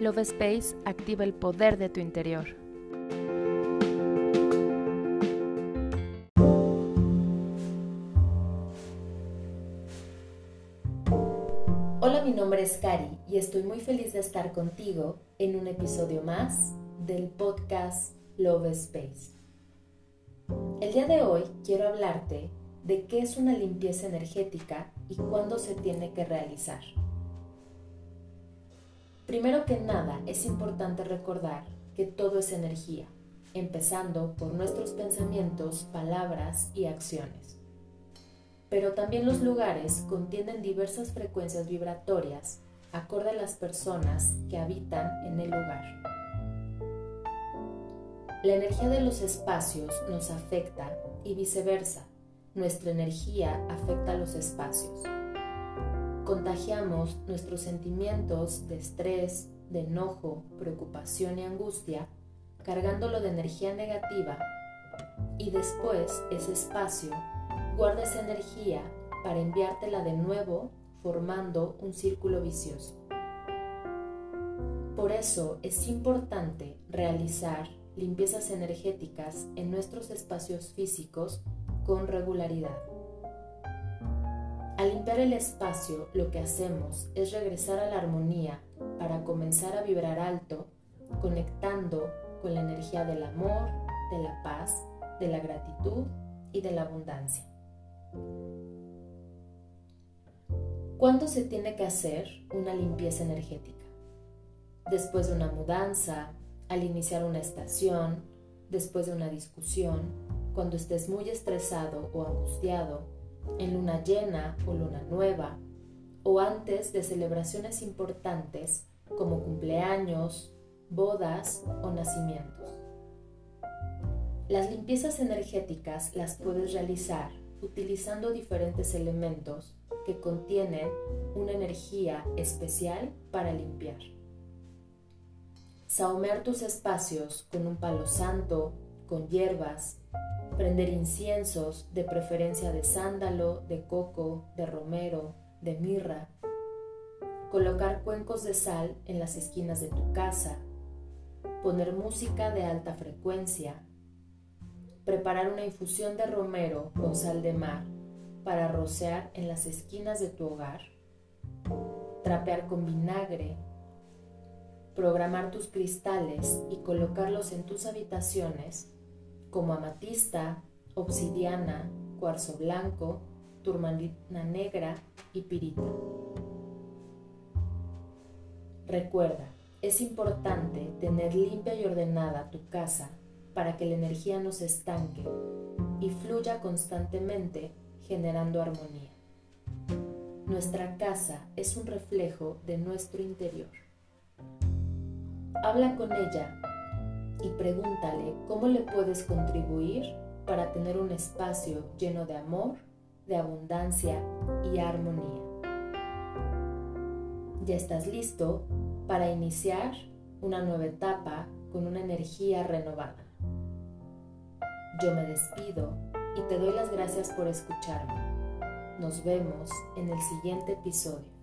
Love Space activa el poder de tu interior. Hola, mi nombre es Cari y estoy muy feliz de estar contigo en un episodio más del podcast Love Space. El día de hoy quiero hablarte de qué es una limpieza energética y cuándo se tiene que realizar. Primero que nada, es importante recordar que todo es energía, empezando por nuestros pensamientos, palabras y acciones. Pero también los lugares contienen diversas frecuencias vibratorias acorde a las personas que habitan en el lugar. La energía de los espacios nos afecta y viceversa. Nuestra energía afecta a los espacios contagiamos nuestros sentimientos de estrés, de enojo, preocupación y angustia, cargándolo de energía negativa y después ese espacio guarda esa energía para enviártela de nuevo formando un círculo vicioso. Por eso es importante realizar limpiezas energéticas en nuestros espacios físicos con regularidad. Al limpiar el espacio, lo que hacemos es regresar a la armonía para comenzar a vibrar alto, conectando con la energía del amor, de la paz, de la gratitud y de la abundancia. ¿Cuándo se tiene que hacer una limpieza energética? Después de una mudanza, al iniciar una estación, después de una discusión, cuando estés muy estresado o angustiado, en luna llena o luna nueva, o antes de celebraciones importantes como cumpleaños, bodas o nacimientos. Las limpiezas energéticas las puedes realizar utilizando diferentes elementos que contienen una energía especial para limpiar. Saumear tus espacios con un palo santo, con hierbas, prender inciensos, de preferencia de sándalo, de coco, de romero, de mirra, colocar cuencos de sal en las esquinas de tu casa, poner música de alta frecuencia, preparar una infusión de romero con sal de mar para rociar en las esquinas de tu hogar, trapear con vinagre, programar tus cristales y colocarlos en tus habitaciones como amatista, obsidiana, cuarzo blanco, turmalina negra y pirita. Recuerda, es importante tener limpia y ordenada tu casa para que la energía no se estanque y fluya constantemente generando armonía. Nuestra casa es un reflejo de nuestro interior. Habla con ella y pregúntale cómo le puedes contribuir para tener un espacio lleno de amor, de abundancia y armonía. Ya estás listo para iniciar una nueva etapa con una energía renovada. Yo me despido y te doy las gracias por escucharme. Nos vemos en el siguiente episodio.